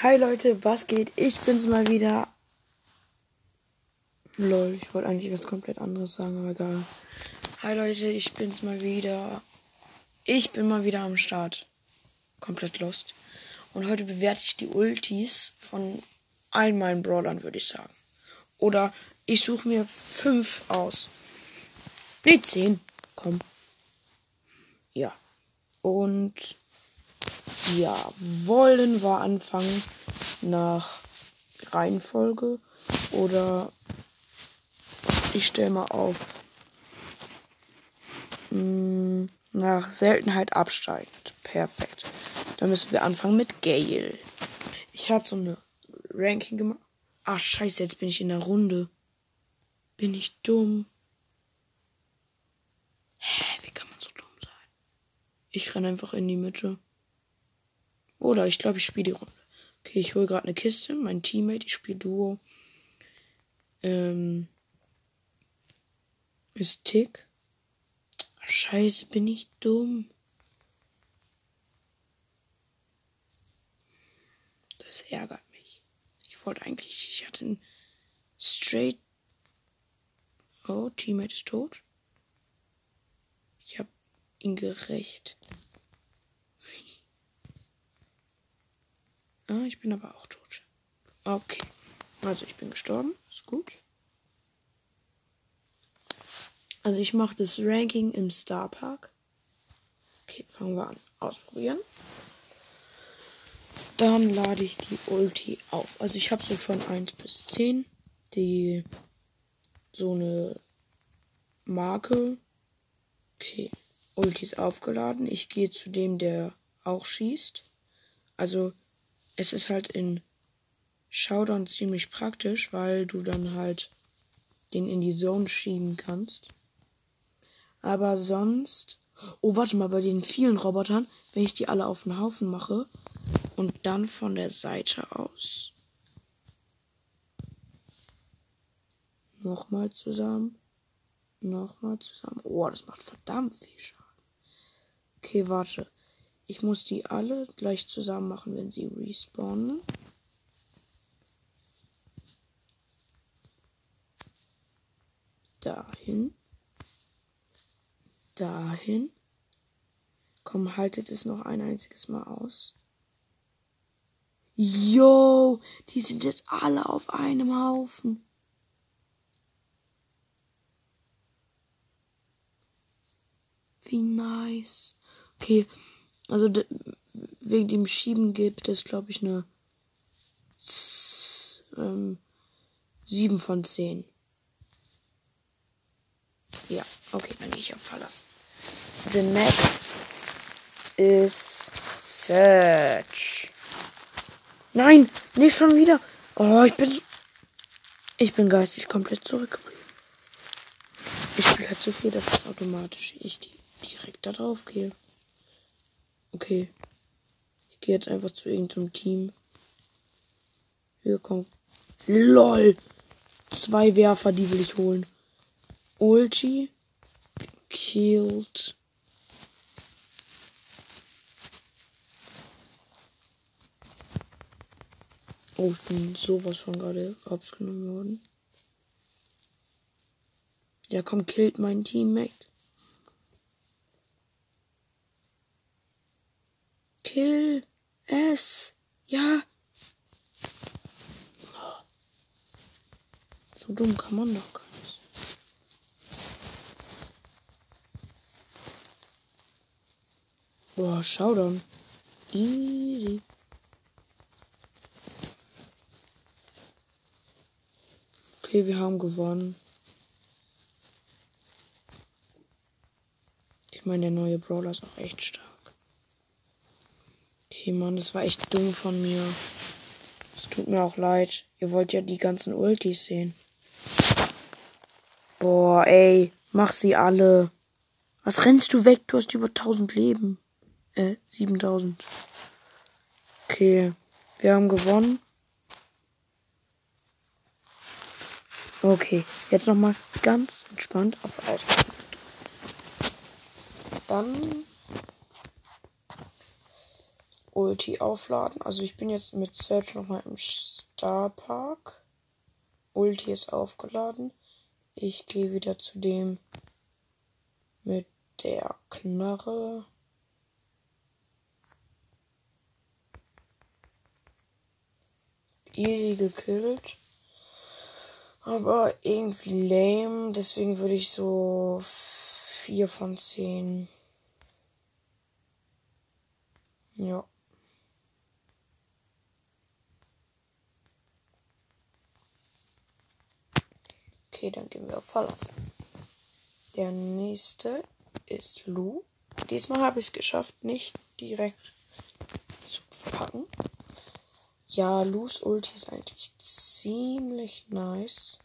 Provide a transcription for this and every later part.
Hi Leute, was geht? Ich bin's mal wieder. Lol, ich wollte eigentlich was komplett anderes sagen, aber egal. Hi Leute, ich bin's mal wieder. Ich bin mal wieder am Start. Komplett lost. Und heute bewerte ich die Ultis von allen meinen Brawlern, würde ich sagen. Oder ich suche mir fünf aus. Nee, zehn. Komm. Ja. Und ja, wollen wir anfangen nach Reihenfolge oder ich stelle mal auf mh, nach Seltenheit absteigend. Perfekt. Dann müssen wir anfangen mit Gale. Ich habe so eine Ranking gemacht. Ach scheiße, jetzt bin ich in der Runde. Bin ich dumm? Hä, wie kann man so dumm sein? Ich renne einfach in die Mitte. Oder ich glaube, ich spiele die Runde. Okay, ich hole gerade eine Kiste. Mein Teammate, ich spiele Duo. Ähm. Ist Tick. Scheiße, bin ich dumm. Das ärgert mich. Ich wollte eigentlich, ich hatte einen straight. Oh, Teammate ist tot. Ich habe ihn gerecht. Ah, ich bin aber auch tot. Okay. Also ich bin gestorben. Ist gut. Also ich mache das Ranking im Star Park. Okay, fangen wir an. Ausprobieren. Dann lade ich die Ulti auf. Also ich habe so von 1 bis 10 die so eine Marke. Okay. Ulti ist aufgeladen. Ich gehe zu dem, der auch schießt. Also es ist halt in Showdown ziemlich praktisch, weil du dann halt den in die Zone schieben kannst. Aber sonst. Oh, warte mal, bei den vielen Robotern, wenn ich die alle auf den Haufen mache und dann von der Seite aus nochmal zusammen, nochmal zusammen. Oh, das macht verdammt viel Schaden. Okay, warte. Ich muss die alle gleich zusammen machen, wenn sie respawnen. Dahin. Dahin. Komm, haltet es noch ein einziges Mal aus. Yo, die sind jetzt alle auf einem Haufen. Wie nice. Okay, also wegen dem Schieben gibt es, glaube ich, eine ähm, 7 von 10. Ja, okay, dann gehe ich auf Verlassen. The next is Search. Nein, nicht schon wieder. Oh, ich bin so Ich bin geistig komplett zurückgeblieben. Ich spiele halt so viel, dass es automatisch ich direkt da drauf gehe. Okay. Ich gehe jetzt einfach zu irgendeinem Team. Hier kommt. LOL! Zwei Werfer, die will ich holen. Ulti. Killed. Oh, ich bin sowas von gerade abgenommen worden. Ja, komm, killt mein Teammate. Kill es. Ja. So dumm kann man doch gar nicht. Boah, schau dann. Easy. Okay, wir haben gewonnen. Ich meine, der neue Brawler ist auch echt stark. Okay, Mann, das war echt dumm von mir. Es tut mir auch leid. Ihr wollt ja die ganzen Ultis sehen. Boah, ey. Mach sie alle. Was rennst du weg? Du hast über 1000 Leben. Äh, 7000. Okay. Wir haben gewonnen. Okay. Jetzt nochmal ganz entspannt auf Ausprobieren. Dann Ulti aufladen. Also ich bin jetzt mit Search nochmal im Starpark. Ulti ist aufgeladen. Ich gehe wieder zu dem mit der Knarre. Easy gekillt. Aber irgendwie lame. Deswegen würde ich so 4 von 10. Ja. Okay, dann gehen wir auf Verlassen. Der nächste ist Lu. Diesmal habe ich es geschafft, nicht direkt zu verkacken. Ja, Lus Ulti ist eigentlich ziemlich nice.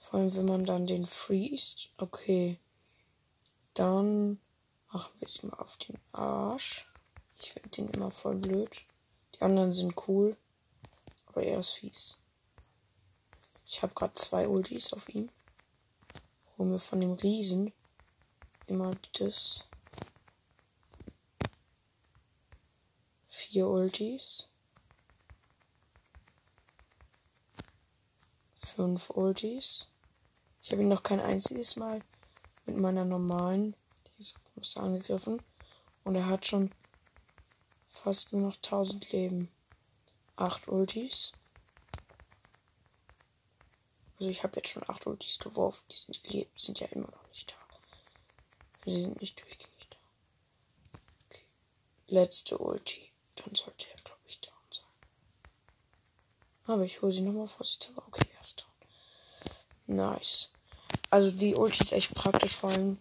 Vor allem, wenn man dann den freest. Okay. Dann machen wir es mal auf den Arsch. Ich finde den immer voll blöd. Die anderen sind cool. Aber er ist fies. Ich habe gerade zwei Ultis auf ihm. Hol mir von dem Riesen immer das. Vier Ultis. Fünf Ultis. Ich habe ihn noch kein einziges Mal mit meiner normalen. Ist angegriffen. Und er hat schon fast nur noch 1000 Leben. Acht Ultis. Also ich habe jetzt schon acht Ultis geworfen. Die sind, die sind ja immer noch nicht da. Die sind nicht durchgängig da. Okay. Letzte Ulti. Dann sollte er, glaube ich, down sein. Aber ich hole sie nochmal vorsichtshalber. Okay, er ist down. Nice. Also die Ulti ist echt praktisch, vor allem.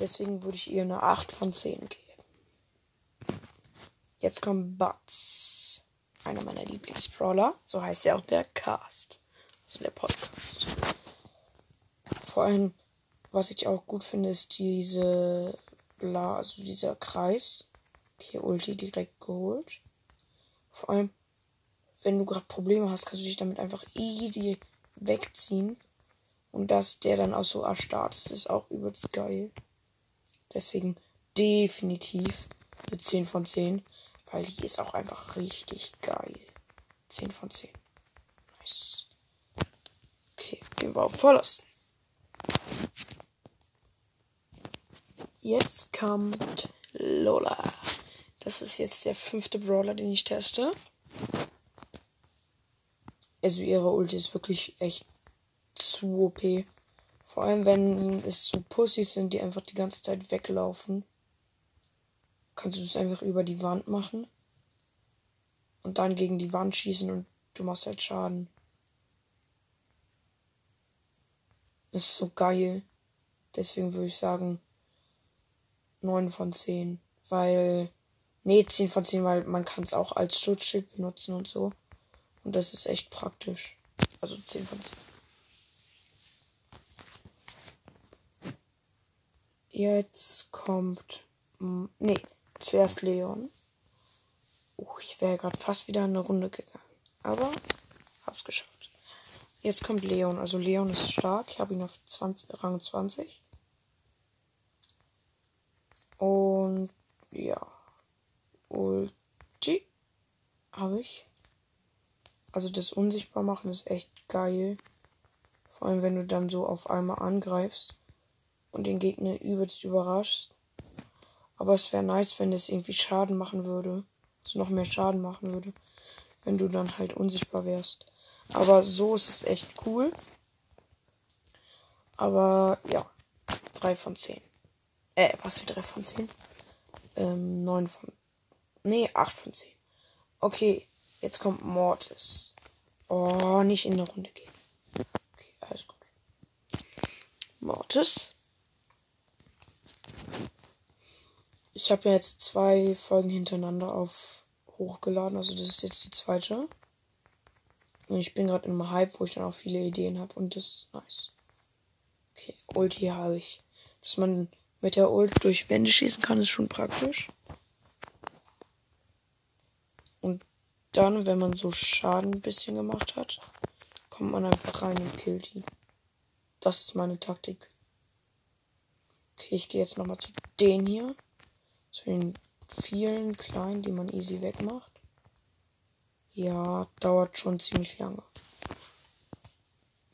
Deswegen würde ich ihr eine 8 von 10 geben. Jetzt kommt Butts. Einer meiner Lieblingsbrawler. So heißt ja auch der Cast. Der Podcast. Vor allem, was ich auch gut finde, ist diese Bla, also dieser Kreis. Okay, Ulti direkt geholt. Vor allem, wenn du gerade Probleme hast, kannst du dich damit einfach easy wegziehen. Und dass der dann auch so erstarrt ist, ist auch übelst geil. Deswegen definitiv eine 10 von 10. Weil die ist auch einfach richtig geil. 10 von 10. Nice. Okay, wir auf Verlassen. Jetzt kommt Lola. Das ist jetzt der fünfte Brawler, den ich teste. Also ihre Ulti ist wirklich echt zu OP. Vor allem, wenn es so Pussys sind, die einfach die ganze Zeit weglaufen. Kannst du es einfach über die Wand machen. Und dann gegen die Wand schießen und du machst halt Schaden. Ist so geil. Deswegen würde ich sagen 9 von 10. Weil. Nee, 10 von 10, weil man kann es auch als Schutzschild benutzen und so. Und das ist echt praktisch. Also 10 von 10. Jetzt kommt. Nee, zuerst Leon. Uh, ich wäre gerade fast wieder eine Runde gegangen. Aber hab's geschafft. Jetzt kommt Leon. Also Leon ist stark. Ich habe ihn auf 20, Rang 20. Und ja. Ulti habe ich. Also das unsichtbar machen ist echt geil. Vor allem wenn du dann so auf einmal angreifst und den Gegner übelst überraschst. Aber es wäre nice, wenn es irgendwie Schaden machen würde. Also noch mehr Schaden machen würde. Wenn du dann halt unsichtbar wärst. Aber so ist es echt cool. Aber ja, 3 von 10. Äh, was für 3 von 10? Ähm, 9 von. Nee, 8 von 10. Okay, jetzt kommt Mortis. Oh, nicht in der Runde gehen. Okay, alles gut. Mortis. Ich habe ja jetzt zwei Folgen hintereinander auf hochgeladen, also das ist jetzt die zweite. Und ich bin gerade im Hype, wo ich dann auch viele Ideen habe und das ist nice. Okay, Ulti habe ich. Dass man mit der Ult durch Wände schießen kann, ist schon praktisch. Und dann, wenn man so Schaden ein bisschen gemacht hat, kommt man einfach rein und killt ihn. Das ist meine Taktik. Okay, ich gehe jetzt nochmal zu den hier. Zu den vielen kleinen, die man easy wegmacht. Ja, dauert schon ziemlich lange.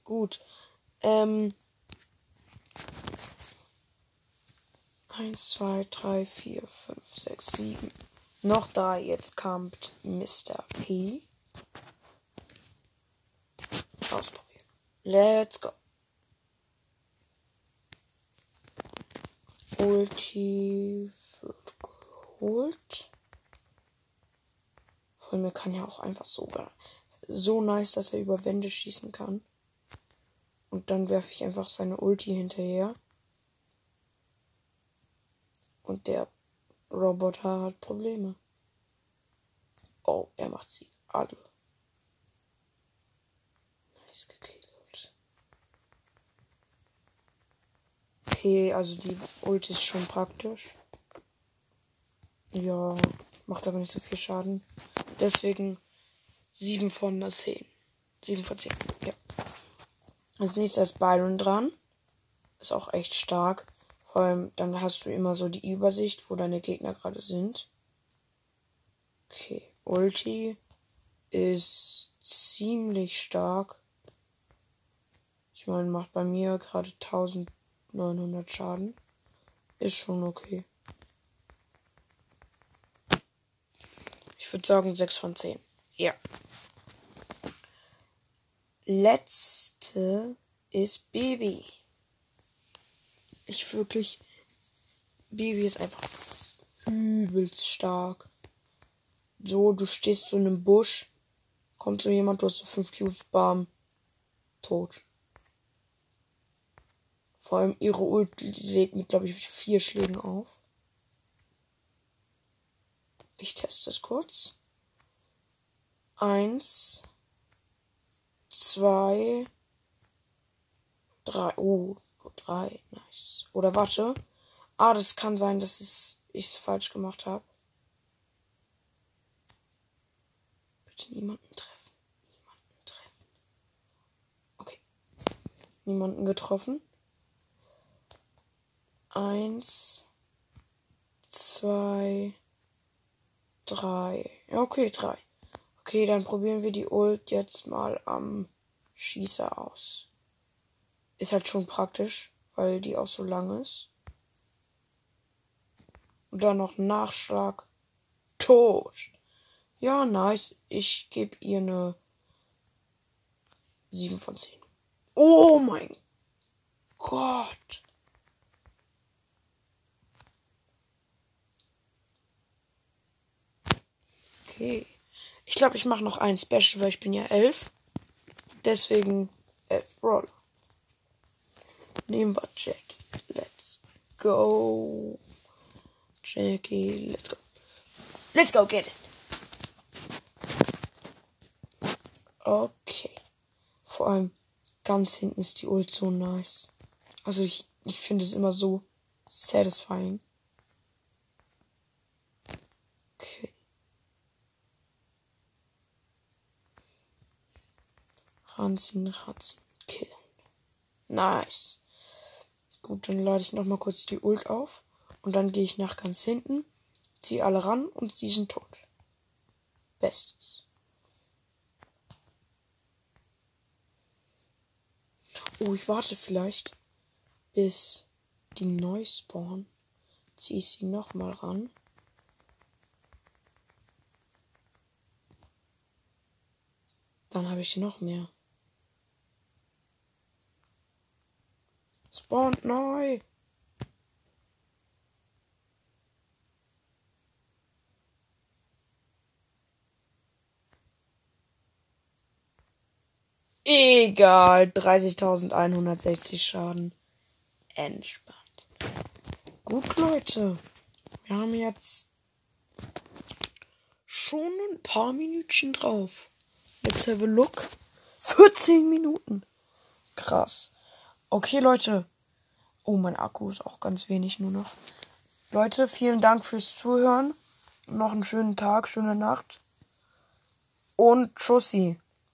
Gut. Ähm. 1, 2, 3, 4, 5, 6, 7. Noch drei. Jetzt kommt Mr. P. Ausprobieren. Let's go. Ulti wird geholt. Vor mir kann ja auch einfach so, so nice, dass er über Wände schießen kann. Und dann werfe ich einfach seine Ulti hinterher. Und der Roboter hat Probleme. Oh, er macht sie alle. Nice gekillt. Okay, also die Ulti ist schon praktisch. Ja, macht aber nicht so viel Schaden. Deswegen 7 von 10. 7 von 10. Ja. Als nächstes ist Byron dran. Ist auch echt stark. Vor allem, dann hast du immer so die Übersicht, wo deine Gegner gerade sind. Okay, Ulti ist ziemlich stark. Ich meine, macht bei mir gerade 1900 Schaden. Ist schon okay. Ich würde sagen 6 von 10. Ja. Letzte ist Baby. Ich wirklich. Baby ist einfach übelst stark. So, du stehst so in einem Busch, kommt so jemand, du hast so fünf Cubes, bam, tot. Vor allem ihre Ult legt mit, glaube ich, vier Schlägen auf. Ich teste es kurz. Eins zwei, drei. Oh, drei. Nice. Oder warte. Ah, das kann sein, dass ich es falsch gemacht habe. Bitte niemanden treffen. Niemanden treffen. Okay. Niemanden getroffen. Eins, zwei, drei. Okay, drei. Okay, dann probieren wir die Ult jetzt mal am Schießer aus. Ist halt schon praktisch, weil die auch so lang ist. Und dann noch Nachschlag. Tot. Ja, nice. Ich gebe ihr eine 7 von 10. Oh mein Gott. Okay. Ich glaube, ich mache noch ein Special, weil ich bin ja elf. Deswegen elf Brawler. Nehmen wir Jackie. Let's go. Jackie, let's go. Let's go get it. Okay. Vor allem ganz hinten ist die Ult so nice. Also ich, ich finde es immer so satisfying. Okay. Ranziehen, ranziehen, killen. Nice. Gut, dann lade ich nochmal kurz die Ult auf. Und dann gehe ich nach ganz hinten, ziehe alle ran und sie sind tot. Bestes. Oh, ich warte vielleicht, bis die neu spawnen. Ziehe ich sie nochmal ran. Dann habe ich noch mehr. Spawnt neu. Egal, 30.160 Schaden. Entspannt. Gut, Leute. Wir haben jetzt schon ein paar Minütchen drauf. Let's have a look. 14 Minuten. Krass. Okay, Leute. Oh, mein Akku ist auch ganz wenig nur noch. Leute, vielen Dank fürs Zuhören. Noch einen schönen Tag, schöne Nacht. Und Tschüssi.